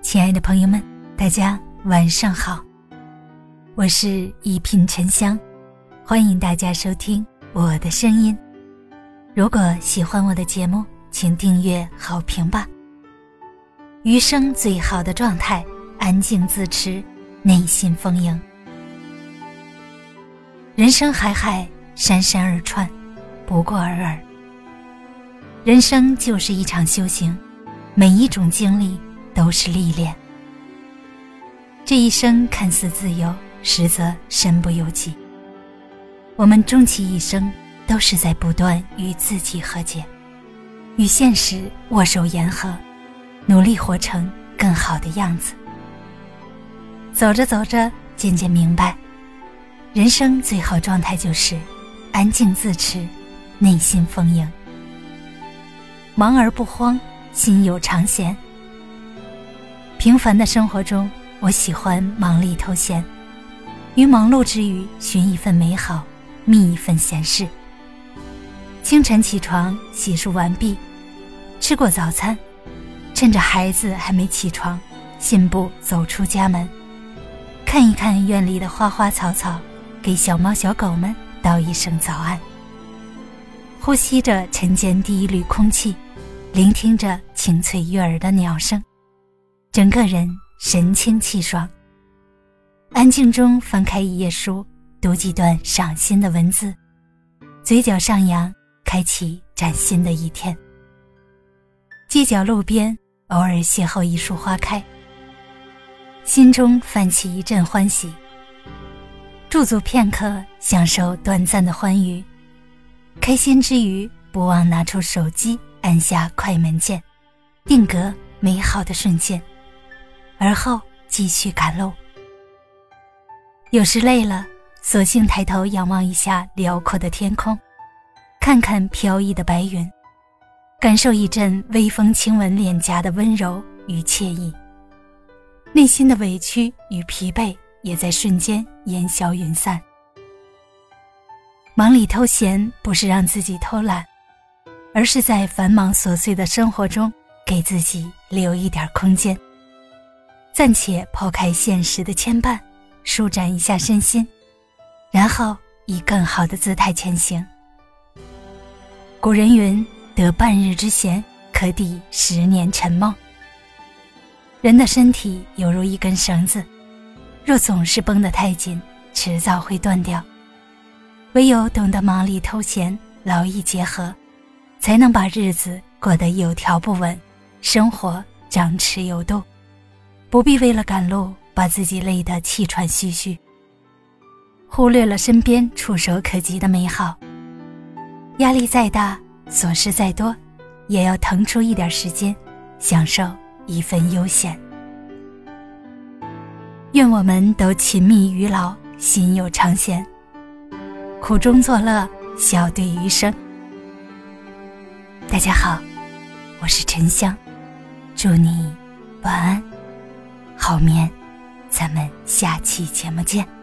亲爱的朋友们，大家晚上好，我是一品沉香，欢迎大家收听我的声音。如果喜欢我的节目，请订阅、好评吧。余生最好的状态，安静自持，内心丰盈。人生海海，山山而川，不过尔尔。人生就是一场修行，每一种经历。都是历练。这一生看似自由，实则身不由己。我们终其一生，都是在不断与自己和解，与现实握手言和，努力活成更好的样子。走着走着，渐渐明白，人生最好状态就是安静自持，内心丰盈。忙而不慌，心有常闲。平凡的生活中，我喜欢忙里偷闲，于忙碌之余寻一份美好，觅一份闲适。清晨起床，洗漱完毕，吃过早餐，趁着孩子还没起床，信步走出家门，看一看院里的花花草草，给小猫小狗们道一声早安。呼吸着晨间第一缕空气，聆听着清脆悦耳的鸟声。整个人神清气爽。安静中翻开一页书，读几段赏心的文字，嘴角上扬，开启崭新的一天。街角路边，偶尔邂逅一束花开，心中泛起一阵欢喜。驻足片刻，享受短暂的欢愉，开心之余，不忘拿出手机，按下快门键，定格美好的瞬间。而后继续赶路。有时累了，索性抬头仰望一下辽阔的天空，看看飘逸的白云，感受一阵微风轻吻脸颊的温柔与惬意。内心的委屈与疲惫也在瞬间烟消云散。忙里偷闲，不是让自己偷懒，而是在繁忙琐碎的生活中，给自己留一点空间。暂且抛开现实的牵绊，舒展一下身心，然后以更好的姿态前行。古人云：“得半日之闲，可抵十年沉梦。”人的身体犹如一根绳子，若总是绷得太紧，迟早会断掉。唯有懂得忙里偷闲，劳逸结合，才能把日子过得有条不紊，生活张弛有度。不必为了赶路把自己累得气喘吁吁，忽略了身边触手可及的美好。压力再大，琐事再多，也要腾出一点时间，享受一份悠闲。愿我们都勤密于劳，心有常闲，苦中作乐，笑对余生。大家好，我是沉香，祝你晚安。好眠，咱们下期节目见。